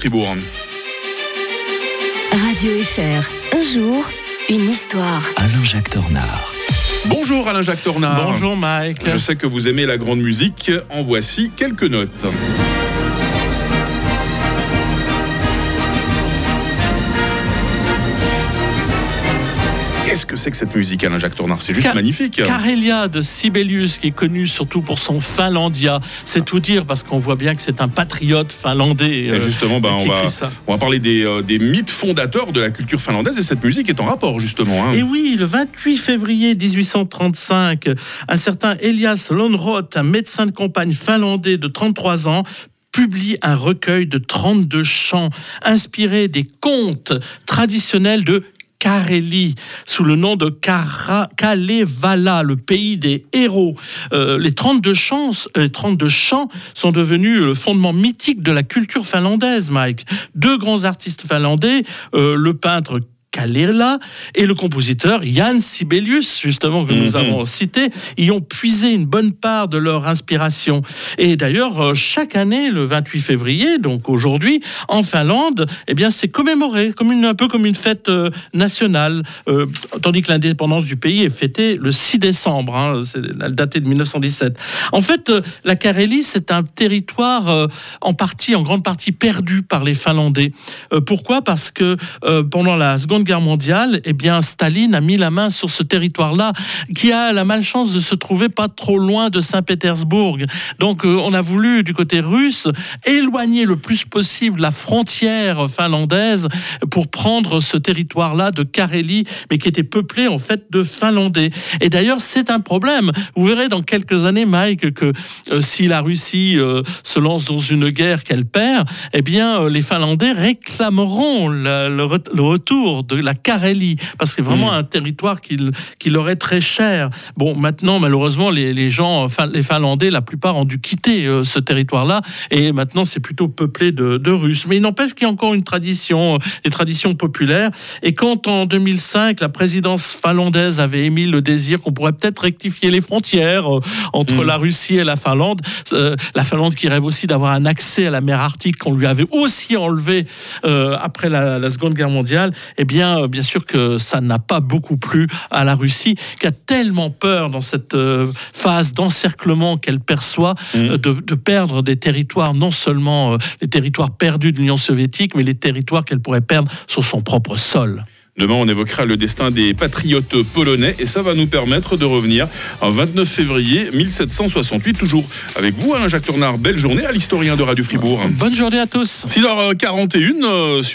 Fribourg. Radio FR, un jour, une histoire. Alain-Jacques Tornard. Bonjour Alain-Jacques Tornard. Bonjour Mike. Je sais que vous aimez la grande musique. En voici quelques notes. Qu'est-ce que c'est que cette musique, Alain Jacques Tornard C'est juste Car- magnifique. Carélia de Sibelius, qui est connu surtout pour son Finlandia. C'est tout dire parce qu'on voit bien que c'est un patriote finlandais. Et euh, justement, bah, qui on, va, on parler des, euh, des mythes fondateurs de la culture finlandaise et cette musique est en rapport justement. hein. Et oui, le 28 février 1835, un certain Elias Lönnrot, un médecin de campagne finlandais de 33 ans, publie un recueil de 32 chants inspirés des contes traditionnels de Carélie, sous le nom de Kalevala, le pays des héros. Euh, les 32 chants, euh, les 32 chants sont devenus le fondement mythique de la culture finlandaise, Mike. Deux grands artistes finlandais, euh, le peintre Kalela et le compositeur Jan Sibelius, justement, que nous Mhm. avons cité, y ont puisé une bonne part de leur inspiration. Et d'ailleurs, euh, chaque année, le 28 février, donc aujourd'hui, en Finlande, eh bien, c'est commémoré, comme une, un peu comme une fête euh, nationale, euh, tandis que l'indépendance du pays est fêtée le 6 décembre, hein, c'est daté de 1917. En fait, euh, la Carélie, c'est un territoire en partie, en grande partie perdu par les Finlandais. Pourquoi? Parce que pendant la Seconde Guerre mondiale, eh bien, Staline a mis la main sur ce territoire-là, qui a la malchance de se trouver pas trop loin de Saint-Pétersbourg. Donc, euh, on a voulu, du côté russe, éloigner le plus possible la frontière finlandaise pour prendre ce territoire-là de Carélie, mais qui était peuplé en fait de Finlandais. Et d'ailleurs, c'est un problème. Vous verrez dans quelques années, Mike, que euh, si la Russie euh, se lance dans une guerre qu'elle perd, eh bien, les Finlandais réclameront la- le, re- le retour de la Carélie, parce que c'est vraiment Mm. un territoire qui, qui leur est très cher. Bon, maintenant, malheureusement, les, les gens, les Finlandais, la plupart ont dû quitter euh, ce territoire-là, et maintenant, c'est plutôt peuplé de, de Russes. Mais il n'empêche qu'il y a encore une tradition, euh, des traditions populaires. Et quand en 2005, la présidence finlandaise avait émis le désir qu'on pourrait peut-être rectifier les frontières euh, entre Mm. la Russie et la Finlande, euh, la Finlande qui rêve aussi d'avoir un accès à la mer Arctique qu'on lui avait aussi enlevé euh, après la, la Seconde Guerre mondiale, eh bien, euh, bien sûr que ça n'a pas beaucoup plu à la Russie, qui a tellement peur dans cette euh, phase d'encerclement qu'elle perçoit Mm. euh, de, de perdre des territoires, non seulement les territoires perdus de l'Union soviétique, mais les territoires qu'elle pourrait perdre sur son propre sol. Demain, on évoquera le destin des patriotes polonais et ça va nous permettre de revenir en 29 février 1768, toujours avec vous, Alain Jacques Tornard. Belle journée à l'historien de Radio Fribourg. Bonne journée à tous. 6h41 euh, sur